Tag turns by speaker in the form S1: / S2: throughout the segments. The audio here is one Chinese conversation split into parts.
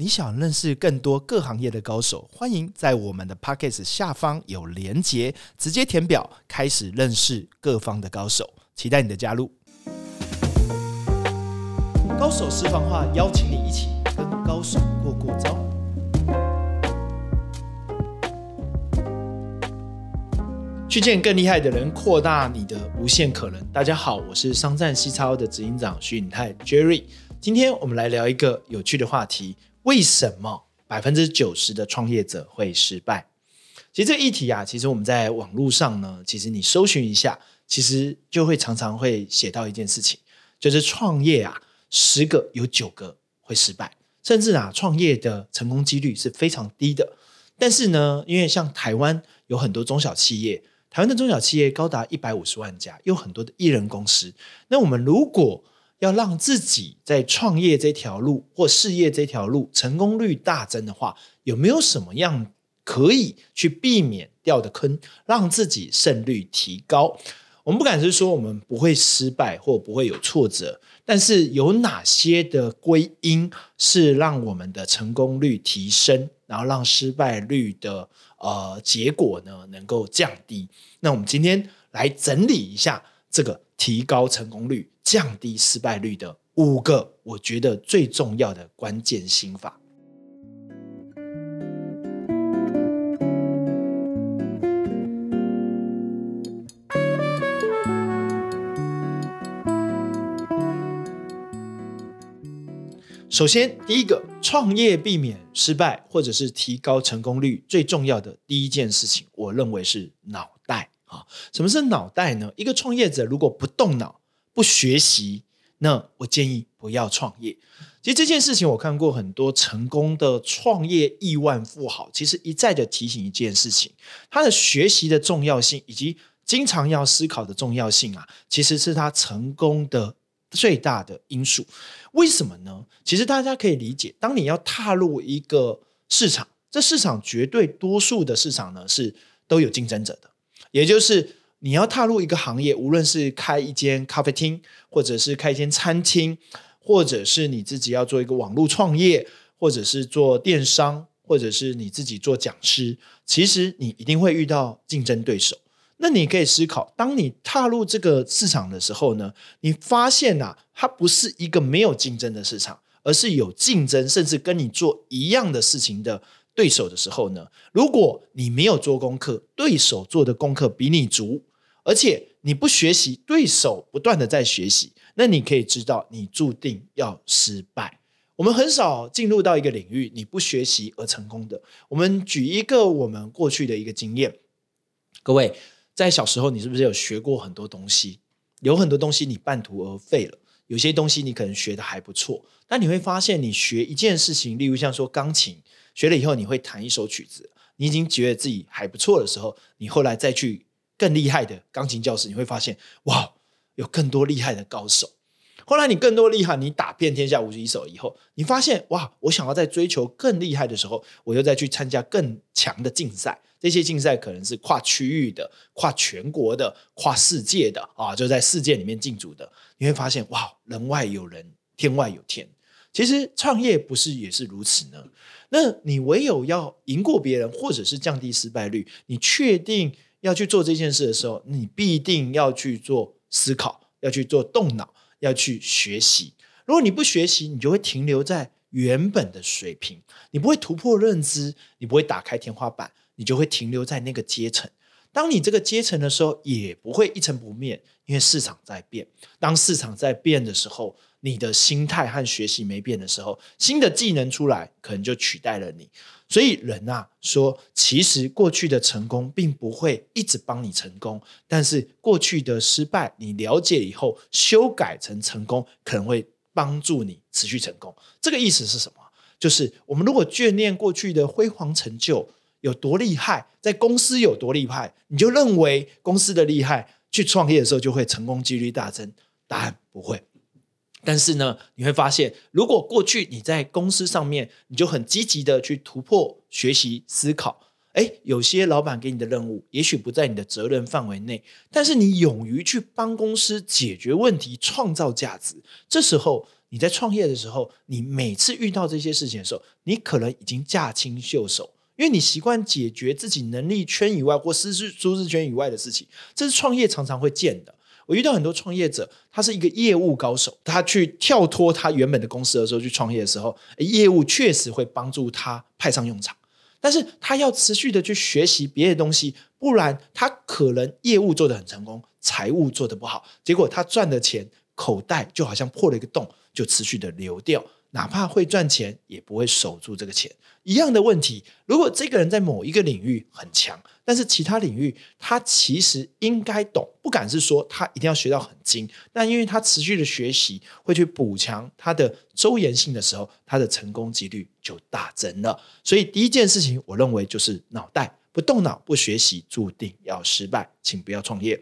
S1: 你想认识更多各行业的高手，欢迎在我们的 p o c k e t 下方有连结，直接填表开始认识各方的高手，期待你的加入。高手私房话，邀请你一起跟高手过过招。去见更厉害的人，扩大你的无限可能。大家好，我是商战西超的执行长徐颖泰 Jerry。今天我们来聊一个有趣的话题：为什么百分之九十的创业者会失败？其实这个议题啊，其实我们在网络上呢，其实你搜寻一下，其实就会常常会写到一件事情，就是创业啊，十个有九个会失败，甚至啊，创业的成功几率是非常低的。但是呢，因为像台湾有很多中小企业。台湾的中小企业高达一百五十万家，有很多的艺人公司。那我们如果要让自己在创业这条路或事业这条路成功率大增的话，有没有什么样可以去避免掉的坑，让自己胜率提高？我们不敢是说我们不会失败或不会有挫折，但是有哪些的归因是让我们的成功率提升，然后让失败率的？呃，结果呢能够降低。那我们今天来整理一下这个提高成功率、降低失败率的五个，我觉得最重要的关键心法。首先，第一个创业避免失败，或者是提高成功率，最重要的第一件事情，我认为是脑袋啊。什么是脑袋呢？一个创业者如果不动脑、不学习，那我建议不要创业。其实这件事情，我看过很多成功的创业亿万富豪，其实一再的提醒一件事情：他的学习的重要性，以及经常要思考的重要性啊，其实是他成功的。最大的因素，为什么呢？其实大家可以理解，当你要踏入一个市场，这市场绝对多数的市场呢是都有竞争者的，也就是你要踏入一个行业，无论是开一间咖啡厅，或者是开一间餐厅，或者是你自己要做一个网络创业，或者是做电商，或者是你自己做讲师，其实你一定会遇到竞争对手。那你可以思考，当你踏入这个市场的时候呢，你发现呐，它不是一个没有竞争的市场，而是有竞争，甚至跟你做一样的事情的对手的时候呢，如果你没有做功课，对手做的功课比你足，而且你不学习，对手不断的在学习，那你可以知道，你注定要失败。我们很少进入到一个领域，你不学习而成功的。我们举一个我们过去的一个经验，各位。在小时候，你是不是有学过很多东西？有很多东西你半途而废了，有些东西你可能学的还不错。但你会发现，你学一件事情，例如像说钢琴，学了以后你会弹一首曲子，你已经觉得自己还不错的时候，你后来再去更厉害的钢琴教室，你会发现，哇，有更多厉害的高手。后来你更多厉害，你打遍天下无敌手以后，你发现，哇，我想要在追求更厉害的时候，我又再去参加更强的竞赛。这些竞赛可能是跨区域的、跨全国的、跨世界的啊，就在世界里面竞逐的。你会发现，哇，人外有人，天外有天。其实创业不是也是如此呢？那你唯有要赢过别人，或者是降低失败率，你确定要去做这件事的时候，你必定要去做思考，要去做动脑，要去学习。如果你不学习，你就会停留在原本的水平，你不会突破认知，你不会打开天花板。你就会停留在那个阶层。当你这个阶层的时候，也不会一成不变，因为市场在变。当市场在变的时候，你的心态和学习没变的时候，新的技能出来，可能就取代了你。所以人啊，说其实过去的成功并不会一直帮你成功，但是过去的失败，你了解以后修改成成功，可能会帮助你持续成功。这个意思是什么？就是我们如果眷恋过去的辉煌成就。有多厉害，在公司有多厉害，你就认为公司的厉害，去创业的时候就会成功几率大增？答案不会。但是呢，你会发现，如果过去你在公司上面，你就很积极的去突破、学习、思考，哎，有些老板给你的任务也许不在你的责任范围内，但是你勇于去帮公司解决问题、创造价值，这时候你在创业的时候，你每次遇到这些事情的时候，你可能已经驾轻就熟，因为你习惯解决自己能力圈以外或舒适舒适圈以外的事情，这是创业常常会见的。我遇到很多创业者，他是一个业务高手，他去跳脱他原本的公司的时候去创业的时候，业务确实会帮助他派上用场。但是他要持续的去学习别的东西，不然他可能业务做得很成功，财务做得不好，结果他赚的钱口袋就好像破了一个洞，就持续的流掉。哪怕会赚钱，也不会守住这个钱。一样的问题，如果这个人在某一个领域很强，但是其他领域他其实应该懂，不敢是说他一定要学到很精，但因为他持续的学习，会去补强他的周延性的时候，他的成功几率就大增了。所以第一件事情，我认为就是脑袋不动脑不学习，注定要失败，请不要创业。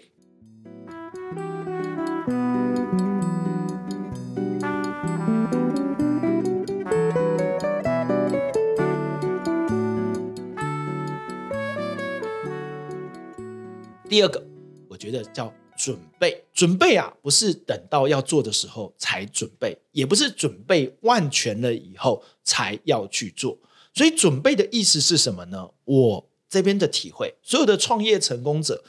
S1: 第二个，我觉得叫准备。准备啊，不是等到要做的时候才准备，也不是准备万全了以后才要去做。所以，准备的意思是什么呢？我这边的体会，所有的创业成功者，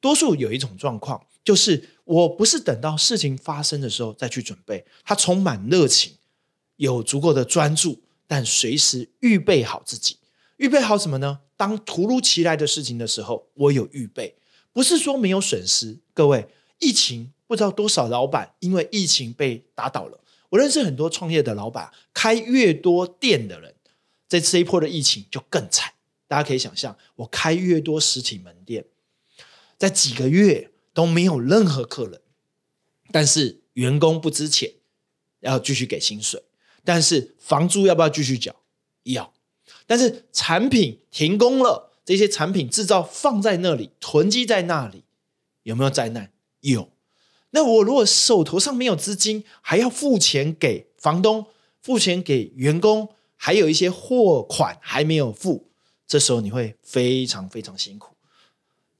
S1: 多数有一种状况，就是我不是等到事情发生的时候再去准备，他充满热情，有足够的专注，但随时预备好自己。预备好什么呢？当突如其来的事情的时候，我有预备。不是说没有损失，各位，疫情不知道多少老板因为疫情被打倒了。我认识很多创业的老板，开越多店的人，在这一波的疫情就更惨。大家可以想象，我开越多实体门店，在几个月都没有任何客人，但是员工不值钱，要继续给薪水，但是房租要不要继续缴？要，但是产品停工了。这些产品制造放在那里，囤积在那里，有没有灾难？有。那我如果手头上没有资金，还要付钱给房东，付钱给员工，还有一些货款还没有付，这时候你会非常非常辛苦。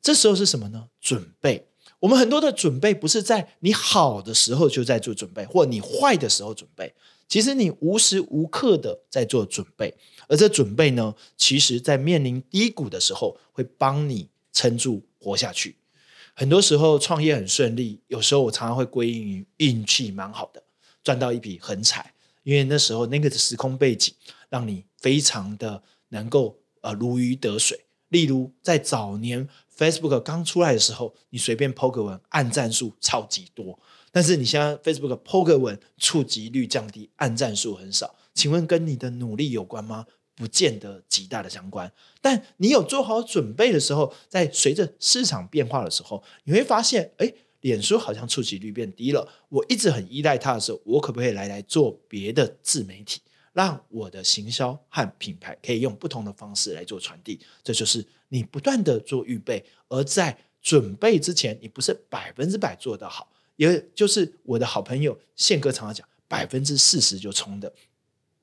S1: 这时候是什么呢？准备。我们很多的准备不是在你好的时候就在做准备，或你坏的时候准备。其实你无时无刻的在做准备，而这准备呢，其实在面临低谷的时候，会帮你撑住活下去。很多时候创业很顺利，有时候我常常会归因于运气蛮好的，赚到一笔横财。因为那时候那个时空背景，让你非常的能够呃如鱼得水。例如在早年 Facebook 刚出来的时候，你随便 po 个文，按赞数超级多。但是你现在 Facebook po 个文，触及率降低，按赞数很少，请问跟你的努力有关吗？不见得极大的相关。但你有做好准备的时候，在随着市场变化的时候，你会发现，哎，脸书好像触及率变低了。我一直很依赖它的时候，我可不可以来来做别的自媒体，让我的行销和品牌可以用不同的方式来做传递？这就是你不断的做预备，而在准备之前，你不是百分之百做得好。也就是我的好朋友宪哥常常讲，百分之四十就冲的。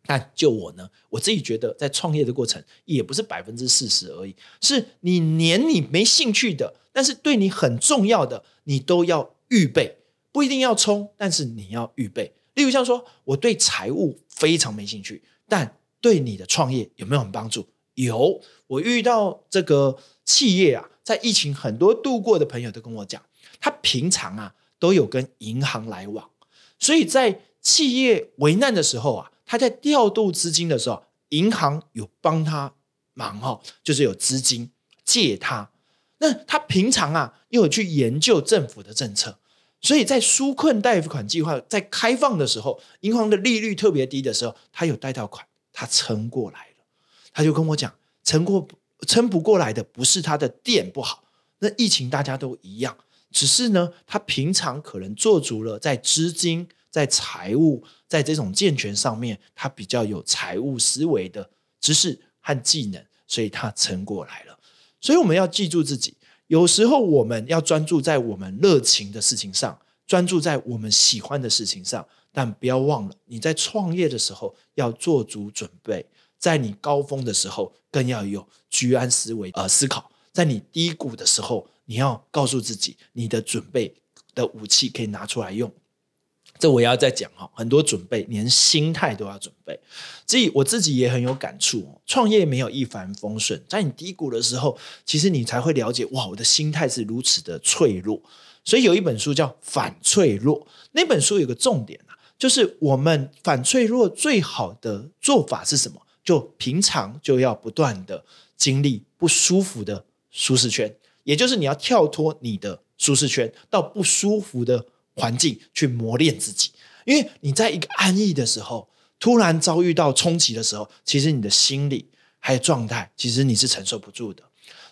S1: 但就我呢，我自己觉得，在创业的过程也不是百分之四十而已，是你连你没兴趣的，但是对你很重要的，你都要预备，不一定要冲，但是你要预备。例如像说，我对财务非常没兴趣，但对你的创业有没有很帮助？有，我遇到这个企业啊，在疫情很多度过的朋友都跟我讲，他平常啊。都有跟银行来往，所以在企业危难的时候啊，他在调度资金的时候，银行有帮他忙哈，就是有资金借他。那他平常啊，又有去研究政府的政策，所以在纾困贷款计划在开放的时候，银行的利率特别低的时候，他有贷到款，他撑过来了。他就跟我讲，撑过撑不过来的不是他的店不好，那疫情大家都一样。只是呢，他平常可能做足了在资金、在财务、在这种健全上面，他比较有财务思维的知识和技能，所以他撑过来了。所以我们要记住自己，有时候我们要专注在我们热情的事情上，专注在我们喜欢的事情上，但不要忘了你在创业的时候要做足准备，在你高峰的时候更要有居安思危呃思考，在你低谷的时候。你要告诉自己，你的准备的武器可以拿出来用。这我要再讲哈，很多准备，连心态都要准备。所以我自己也很有感触，创业没有一帆风顺，在你低谷的时候，其实你才会了解，哇，我的心态是如此的脆弱。所以有一本书叫《反脆弱》，那本书有个重点啊，就是我们反脆弱最好的做法是什么？就平常就要不断的经历不舒服的舒适圈，也就是你要跳脱你的舒适圈，到不舒服的。环境去磨练自己，因为你在一个安逸的时候，突然遭遇到冲击的时候，其实你的心理还有状态，其实你是承受不住的。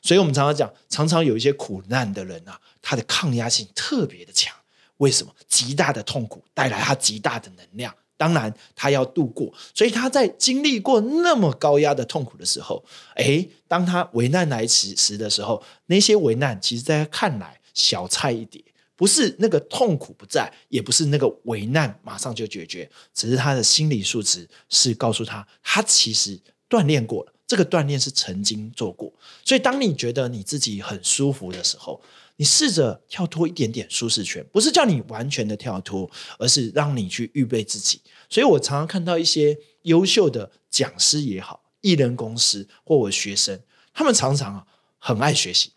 S1: 所以，我们常常讲，常常有一些苦难的人啊，他的抗压性特别的强。为什么？极大的痛苦带来他极大的能量，当然他要度过。所以他在经历过那么高压的痛苦的时候，诶，当他危难来时时的时候，那些危难其实在他看来小菜一碟。不是那个痛苦不在，也不是那个危难马上就解决，只是他的心理素质是告诉他，他其实锻炼过了，这个锻炼是曾经做过。所以，当你觉得你自己很舒服的时候，你试着跳脱一点点舒适圈，不是叫你完全的跳脱，而是让你去预备自己。所以我常常看到一些优秀的讲师也好，艺人公司或我学生，他们常常啊很爱学习。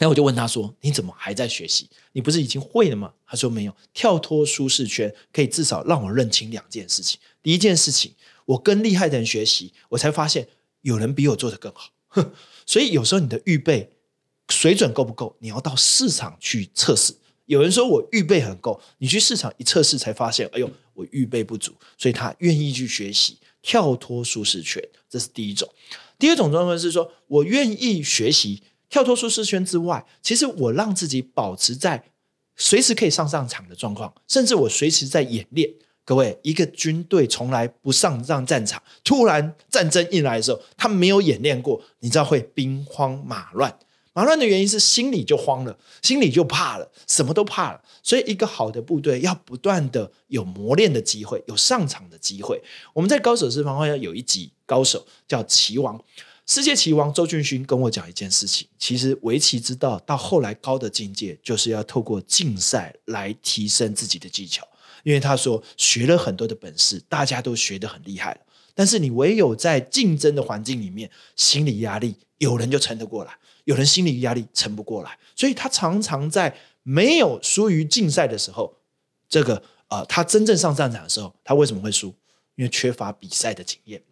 S1: 那我就问他说：“你怎么还在学习？你不是已经会了吗？”他说：“没有，跳脱舒适圈可以至少让我认清两件事情。第一件事情，我跟厉害的人学习，我才发现有人比我做的更好。哼所以有时候你的预备水准够不够，你要到市场去测试。有人说我预备很够，你去市场一测试才发现，哎呦，我预备不足。所以他愿意去学习，跳脱舒适圈，这是第一种。第二种状况是说我愿意学习。”跳脱舒适圈之外，其实我让自己保持在随时可以上上场的状况，甚至我随时在演练。各位，一个军队从来不上上战场，突然战争一来的时候，他没有演练过，你知道会兵荒马乱。马乱的原因是心里就慌了，心里就怕了，什么都怕了。所以，一个好的部队要不断的有磨练的机会，有上场的机会。我们在高手私房话要有一集高手叫齐王。世界棋王周俊勋跟我讲一件事情，其实围棋之道到后来高的境界，就是要透过竞赛来提升自己的技巧。因为他说学了很多的本事，大家都学得很厉害了，但是你唯有在竞争的环境里面，心理压力有人就撑得过来，有人心理压力撑不过来，所以他常常在没有输于竞赛的时候，这个呃，他真正上战场的时候，他为什么会输？因为缺乏比赛的经验。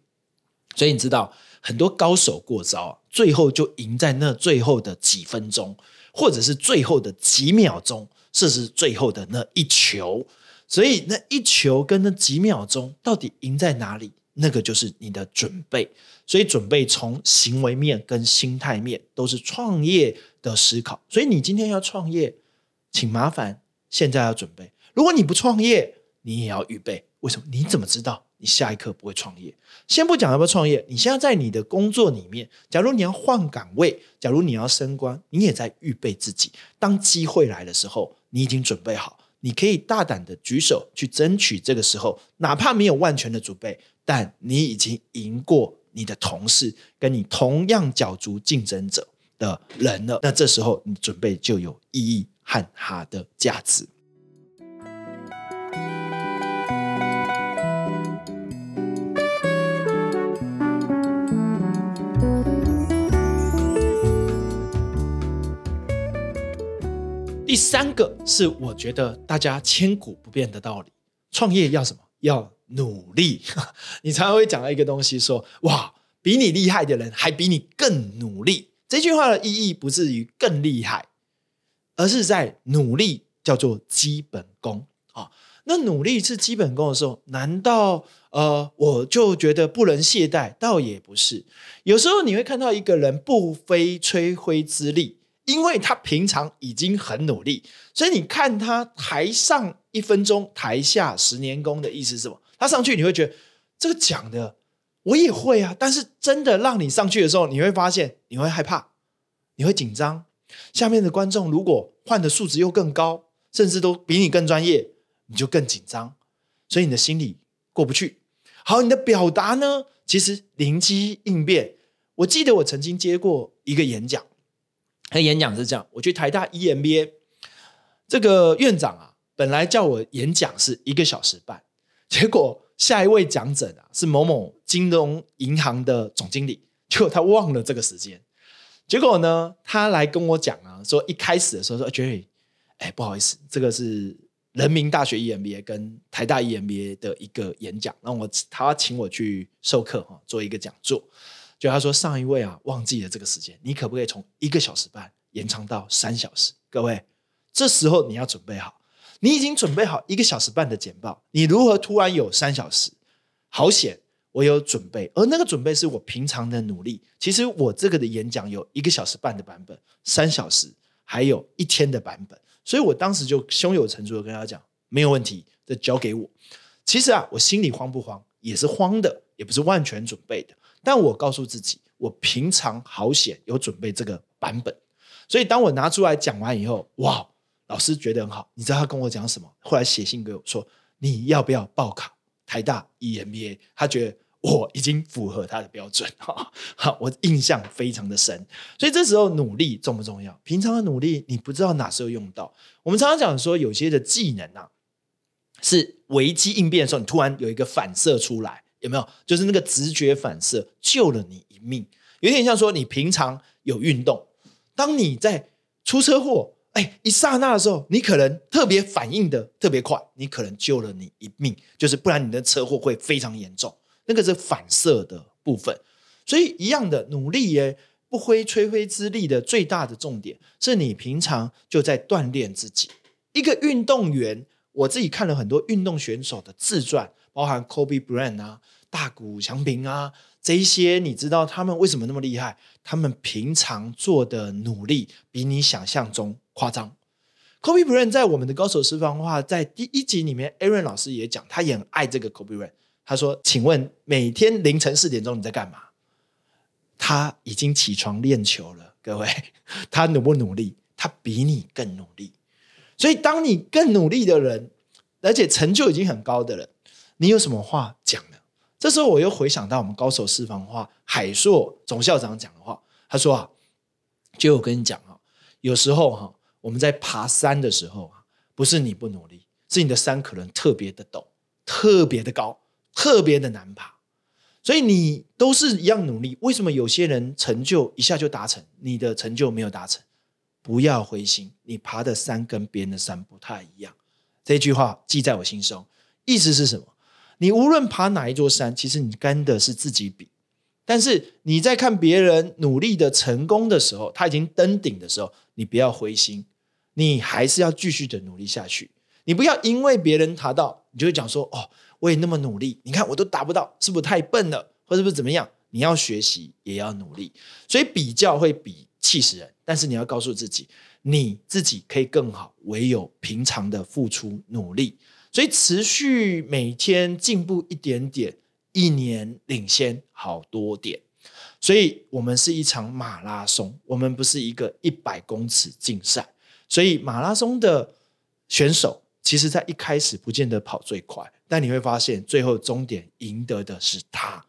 S1: 所以你知道。很多高手过招，最后就赢在那最后的几分钟，或者是最后的几秒钟，甚至最后的那一球。所以那一球跟那几秒钟到底赢在哪里？那个就是你的准备。所以准备从行为面跟心态面都是创业的思考。所以你今天要创业，请麻烦现在要准备。如果你不创业，你也要预备。为什么？你怎么知道？你下一刻不会创业。先不讲要不要创业，你现在在你的工作里面，假如你要换岗位，假如你要升官，你也在预备自己。当机会来的时候，你已经准备好，你可以大胆的举手去争取。这个时候，哪怕没有万全的准备，但你已经赢过你的同事，跟你同样角逐竞争者的人了。那这时候，你准备就有意义和它的价值。第三个是我觉得大家千古不变的道理：创业要什么？要努力。你常常会讲到一个东西，说哇，比你厉害的人还比你更努力。这句话的意义不至于更厉害，而是在努力叫做基本功啊。那努力是基本功的时候，难道呃我就觉得不能懈怠？倒也不是。有时候你会看到一个人不费吹灰之力。因为他平常已经很努力，所以你看他台上一分钟，台下十年功的意思是什么？他上去你会觉得这个讲的我也会啊，但是真的让你上去的时候，你会发现你会害怕，你会紧张。下面的观众如果换的素质又更高，甚至都比你更专业，你就更紧张，所以你的心里过不去。好，你的表达呢？其实灵机应变。我记得我曾经接过一个演讲。他演讲是这样，我去台大 EMBA，这个院长啊，本来叫我演讲是一个小时半，结果下一位讲者啊是某某金融银行的总经理，结果他忘了这个时间，结果呢，他来跟我讲啊，说一开始的时候说 Jerry，哎，不好意思，这个是人民大学 EMBA 跟台大 EMBA 的一个演讲，让我他请我去授课哈，做一个讲座，就他说上一位啊忘记了这个时间，你可不可以从一个小时半延长到三小时？各位，这时候你要准备好。你已经准备好一个小时半的简报，你如何突然有三小时？好险，我有准备，而那个准备是我平常的努力。其实我这个的演讲有一个小时半的版本，三小时，还有一天的版本。所以我当时就胸有成竹的跟他讲，没有问题，这交给我。其实啊，我心里慌不慌？也是慌的，也不是万全准备的。但我告诉自己，我平常好险有准备这个版本。所以当我拿出来讲完以后，哇！老师觉得很好，你知道他跟我讲什么？后来写信给我说：“你要不要报考台大 EMBA？” 他觉得我已经符合他的标准，哈，好，我印象非常的深。所以这时候努力重不重要？平常的努力你不知道哪时候用到。我们常常讲说，有些的技能啊，是危机应变的时候，你突然有一个反射出来，有没有？就是那个直觉反射救了你一命，有点像说你平常有运动，当你在出车祸。哎，一刹那的时候，你可能特别反应的特别快，你可能救了你一命，就是不然你的车祸会非常严重。那个是反射的部分，所以一样的努力耶，不挥吹灰之力的最大的重点是你平常就在锻炼自己。一个运动员，我自己看了很多运动选手的自传，包含 Kobe Bryant 啊、大谷翔平啊。这一些你知道他们为什么那么厉害？他们平常做的努力比你想象中夸张。Kobe Bryant 在我们的高手私房话在第一集里面，Aaron 老师也讲，他也很爱这个 Kobe Bryant。他说：“请问每天凌晨四点钟你在干嘛？”他已经起床练球了，各位，他努不努力？他比你更努力。所以，当你更努力的人，而且成就已经很高的人，你有什么话讲呢？这时候我又回想到我们高手私房话海硕总校长讲的话，他说啊，就我跟你讲啊，有时候哈，我们在爬山的时候啊，不是你不努力，是你的山可能特别的陡、特别的高、特别的难爬，所以你都是一样努力。为什么有些人成就一下就达成，你的成就没有达成？不要灰心，你爬的山跟别人的山不太一样。这句话记在我心中，意思是什么？你无论爬哪一座山，其实你跟的是自己比。但是你在看别人努力的成功的时候，他已经登顶的时候，你不要灰心，你还是要继续的努力下去。你不要因为别人达到，你就会讲说：“哦，我也那么努力，你看我都达不到，是不是太笨了，或者是怎么样？”你要学习，也要努力。所以比较会比气死人，但是你要告诉自己，你自己可以更好，唯有平常的付出努力。所以持续每天进步一点点，一年领先好多点。所以我们是一场马拉松，我们不是一个一百公尺竞赛。所以马拉松的选手，其实在一开始不见得跑最快，但你会发现最后终点赢得的是他。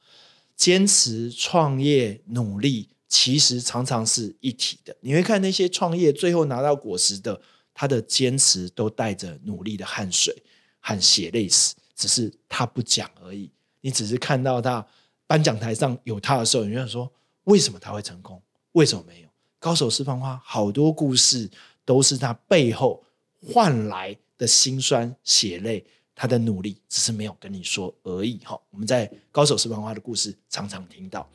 S1: 坚持创业努力，其实常常是一体的。你会看那些创业最后拿到果实的，他的坚持都带着努力的汗水。和血泪史，只是他不讲而已。你只是看到他颁奖台上有他的时候，你就想说为什么他会成功？为什么没有？高手释放花，好多故事都是他背后换来的辛酸血泪，他的努力只是没有跟你说而已。哈，我们在高手释放花的故事常常听到。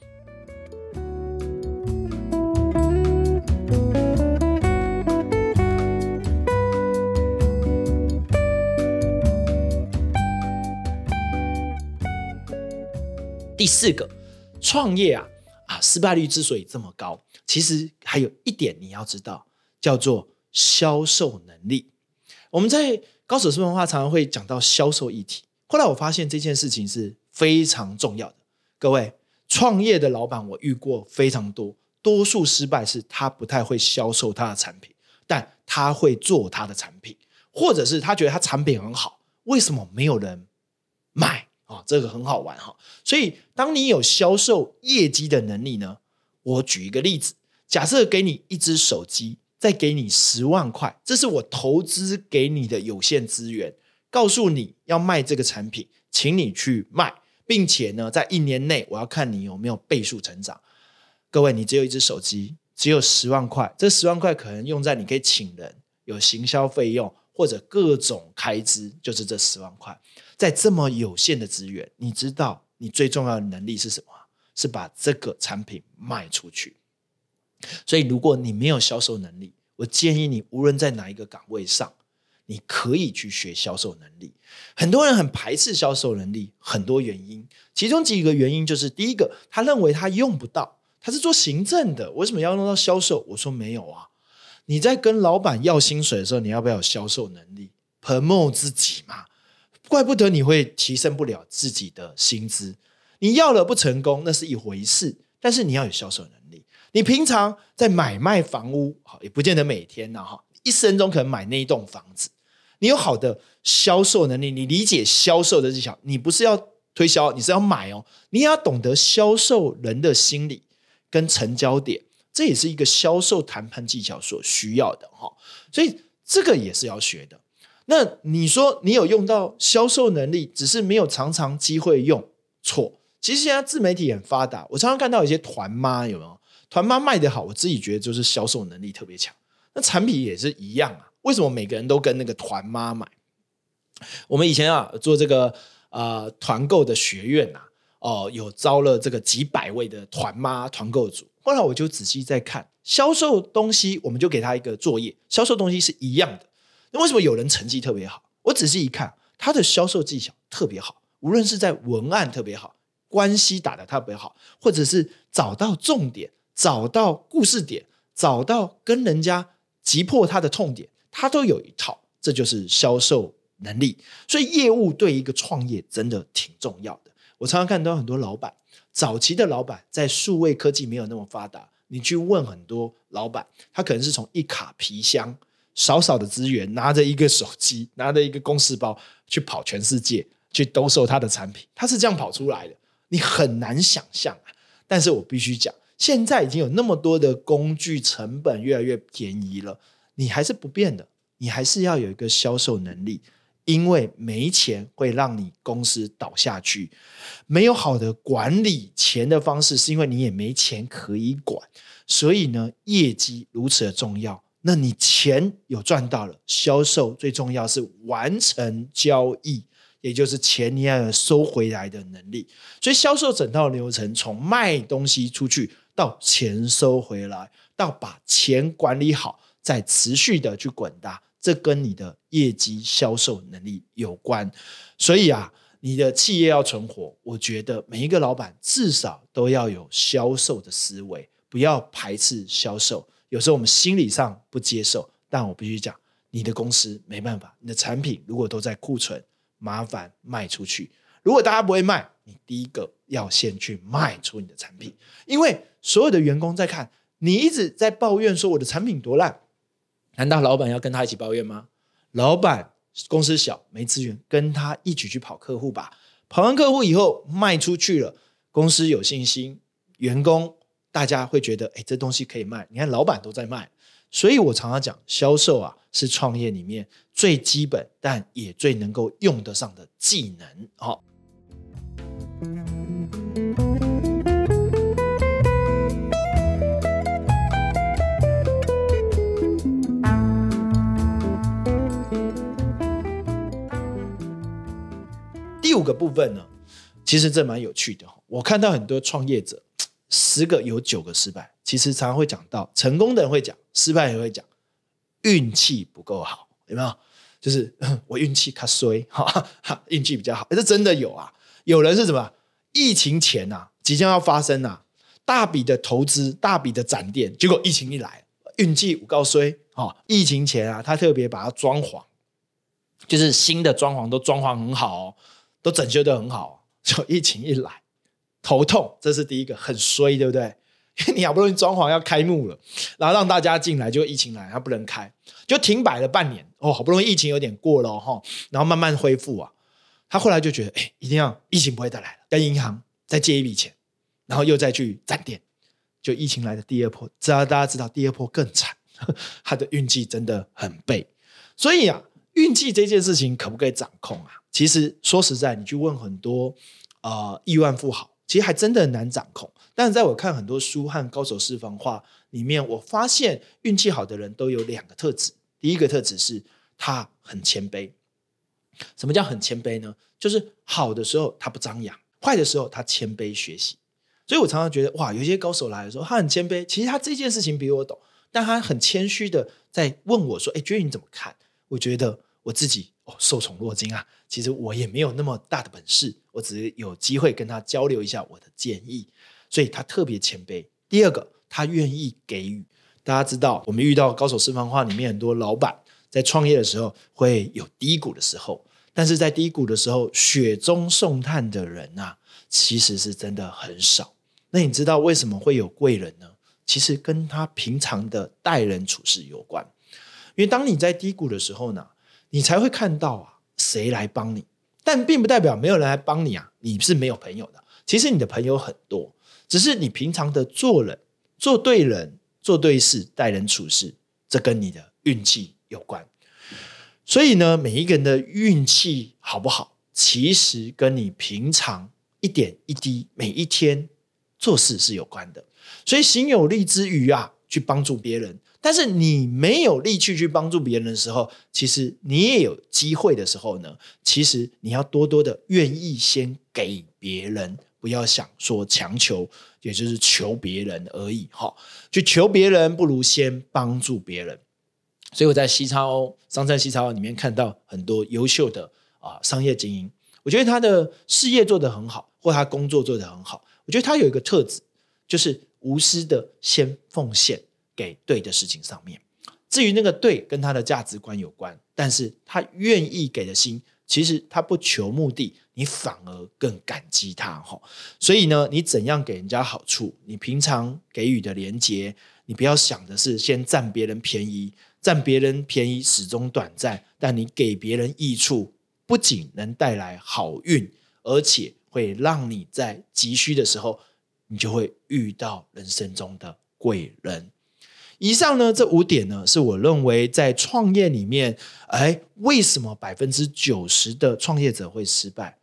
S1: 第四个创业啊啊，失败率之所以这么高，其实还有一点你要知道，叫做销售能力。我们在高手生文化常常会讲到销售议题。后来我发现这件事情是非常重要的。各位创业的老板，我遇过非常多，多数失败是他不太会销售他的产品，但他会做他的产品，或者是他觉得他产品很好，为什么没有人买？啊，这个很好玩哈！所以，当你有销售业绩的能力呢，我举一个例子：假设给你一只手机，再给你十万块，这是我投资给你的有限资源，告诉你要卖这个产品，请你去卖，并且呢，在一年内我要看你有没有倍数成长。各位，你只有一只手机，只有十万块，这十万块可能用在你可以请人、有行销费用或者各种开支，就是这十万块，在这么有限的资源，你知道你最重要的能力是什么？是把这个产品卖出去。所以，如果你没有销售能力，我建议你无论在哪一个岗位上，你可以去学销售能力。很多人很排斥销售能力，很多原因，其中几个原因就是：第一个，他认为他用不到，他是做行政的，为什么要用到销售？我说没有啊，你在跟老板要薪水的时候，你要不要有销售能力？promote 自己嘛，怪不得你会提升不了自己的薪资。你要了不成功，那是一回事，但是你要有销售能力。你平常在买卖房屋，好也不见得每天呢，哈，一生中可能买那一栋房子。你有好的销售能力，你理解销售的技巧，你不是要推销，你是要买哦。你也要懂得销售人的心理跟成交点，这也是一个销售谈判技巧所需要的哈。所以这个也是要学的。那你说你有用到销售能力，只是没有常常机会用，错。其实现在自媒体很发达，我常常看到一些团妈有没有？团妈卖的好，我自己觉得就是销售能力特别强。那产品也是一样啊，为什么每个人都跟那个团妈买？我们以前啊做这个呃团购的学院呐，哦有招了这个几百位的团妈团购组。后来我就仔细在看销售东西，我们就给他一个作业，销售东西是一样的。那为什么有人成绩特别好？我仔细一看，他的销售技巧特别好，无论是在文案特别好，关系打得特别好，或者是找到重点。找到故事点，找到跟人家击破他的痛点，他都有一套，这就是销售能力。所以业务对一个创业真的挺重要的。我常常看到很多老板，早期的老板在数位科技没有那么发达，你去问很多老板，他可能是从一卡皮箱、少少的资源，拿着一个手机，拿着一个公事包去跑全世界，去兜售他的产品，他是这样跑出来的，你很难想象啊。但是我必须讲。现在已经有那么多的工具，成本越来越便宜了，你还是不变的，你还是要有一个销售能力，因为没钱会让你公司倒下去，没有好的管理钱的方式，是因为你也没钱可以管，所以呢，业绩如此的重要。那你钱有赚到了，销售最重要是完成交易。也就是钱你要有收回来的能力，所以销售整套流程从卖东西出去到钱收回来，到把钱管理好，再持续的去滚大，这跟你的业绩销售能力有关。所以啊，你的企业要存活，我觉得每一个老板至少都要有销售的思维，不要排斥销售。有时候我们心理上不接受，但我必须讲，你的公司没办法，你的产品如果都在库存。麻烦卖出去。如果大家不会卖，你第一个要先去卖出你的产品，因为所有的员工在看你一直在抱怨说我的产品多烂，难道老板要跟他一起抱怨吗？老板公司小没资源，跟他一起去跑客户吧。跑完客户以后卖出去了，公司有信心，员工大家会觉得哎，这东西可以卖。你看老板都在卖。所以我常常讲，销售啊是创业里面最基本，但也最能够用得上的技能。好，第五个部分呢，其实这蛮有趣的。我看到很多创业者。十个有九个失败，其实常常会讲到成功的人会讲，失败也会讲，运气不够好，有没有？就是 我运气卡衰，哈，运气比较好，这真的有啊。有人是什么？疫情前呐，即将要发生呐，大笔的投资，大笔的展店，结果疫情一来，运气不够衰，哈。疫情前啊，他特别把它装潢，就是新的装潢都装潢很好哦，都整修的很好，就疫情一来。头痛，这是第一个，很衰，对不对？因 为你好不容易装潢要开幕了，然后让大家进来，就疫情来，它不能开，就停摆了半年。哦，好不容易疫情有点过了哈，然后慢慢恢复啊。他后来就觉得，哎，一定要疫情不会再来了，跟银行再借一笔钱，然后又再去展店。就疫情来的第二波，知道大家知道第二波更惨，他的运气真的很背。所以啊，运气这件事情可不可以掌控啊？其实说实在，你去问很多呃亿万富豪，其实还真的很难掌控。但是在我看很多书和高手私房话里面，我发现运气好的人都有两个特质。第一个特质是他很谦卑。什么叫很谦卑呢？就是好的时候他不张扬，坏的时候他谦卑学习。所以我常常觉得，哇，有一些高手来的时候，他很谦卑，其实他这件事情比我懂，但他很谦虚的在问我说：“哎，觉得你怎么看？”我觉得我自己哦受宠若惊啊。其实我也没有那么大的本事，我只是有机会跟他交流一下我的建议，所以他特别谦卑。第二个，他愿意给予。大家知道，我们遇到高手私房话里面很多老板在创业的时候会有低谷的时候，但是在低谷的时候雪中送炭的人啊，其实是真的很少。那你知道为什么会有贵人呢？其实跟他平常的待人处事有关。因为当你在低谷的时候呢，你才会看到啊谁来帮你，但并不代表没有人来帮你啊，你是没有朋友的。其实你的朋友很多，只是你平常的做人、做对人。做对事、待人处事，这跟你的运气有关。所以呢，每一个人的运气好不好，其实跟你平常一点一滴、每一天做事是有关的。所以，行有力之余啊，去帮助别人。但是，你没有力气去帮助别人的时候，其实你也有机会的时候呢。其实，你要多多的愿意先给别人。不要想说强求，也就是求别人而已哈。去求别人，不如先帮助别人。所以我在西超商战西超里面看到很多优秀的啊商业精英，我觉得他的事业做得很好，或他工作做得很好。我觉得他有一个特质，就是无私的先奉献给对的事情上面。至于那个对跟他的价值观有关，但是他愿意给的心。其实他不求目的，你反而更感激他哈。所以呢，你怎样给人家好处？你平常给予的连接，你不要想的是先占别人便宜，占别人便宜始终短暂。但你给别人益处，不仅能带来好运，而且会让你在急需的时候，你就会遇到人生中的贵人。以上呢，这五点呢，是我认为在创业里面，哎，为什么百分之九十的创业者会失败？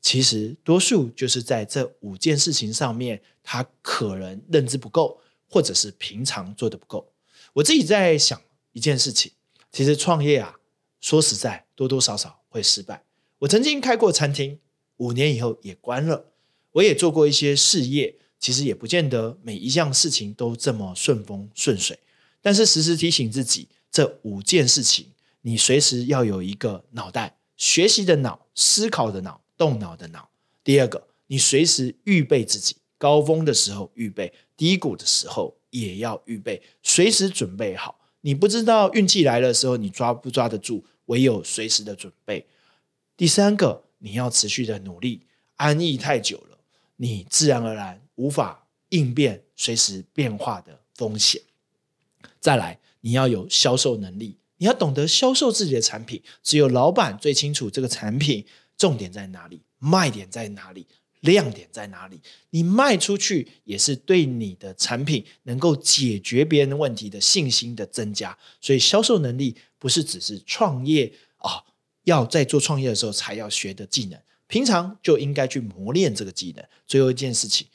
S1: 其实多数就是在这五件事情上面，他可能认知不够，或者是平常做的不够。我自己在想一件事情，其实创业啊，说实在，多多少少会失败。我曾经开过餐厅，五年以后也关了。我也做过一些事业。其实也不见得每一项事情都这么顺风顺水，但是时时提醒自己，这五件事情，你随时要有一个脑袋，学习的脑，思考的脑，动脑的脑。第二个，你随时预备自己，高峰的时候预备，低谷的时候也要预备，随时准备好。你不知道运气来的时候，你抓不抓得住，唯有随时的准备。第三个，你要持续的努力，安逸太久了，你自然而然。无法应变随时变化的风险。再来，你要有销售能力，你要懂得销售自己的产品。只有老板最清楚这个产品重点在哪里，卖点在哪里，亮点在哪里。你卖出去也是对你的产品能够解决别人问题的信心的增加。所以，销售能力不是只是创业啊，要在做创业的时候才要学的技能，平常就应该去磨练这个技能。最后一件事情。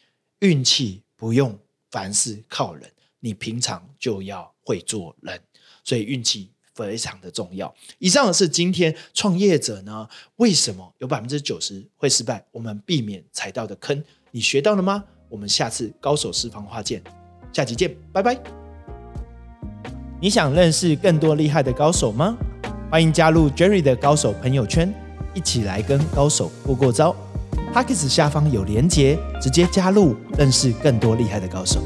S1: 运气不用凡事靠人，你平常就要会做人，所以运气非常的重要。以上是今天创业者呢，为什么有百分之九十会失败？我们避免踩到的坑，你学到了吗？我们下次高手私房话见，下期见，拜拜。你想认识更多厉害的高手吗？欢迎加入 Jerry 的高手朋友圈，一起来跟高手过过招。P a c k e s 下方有连结，直接加入，认识更多厉害的高手。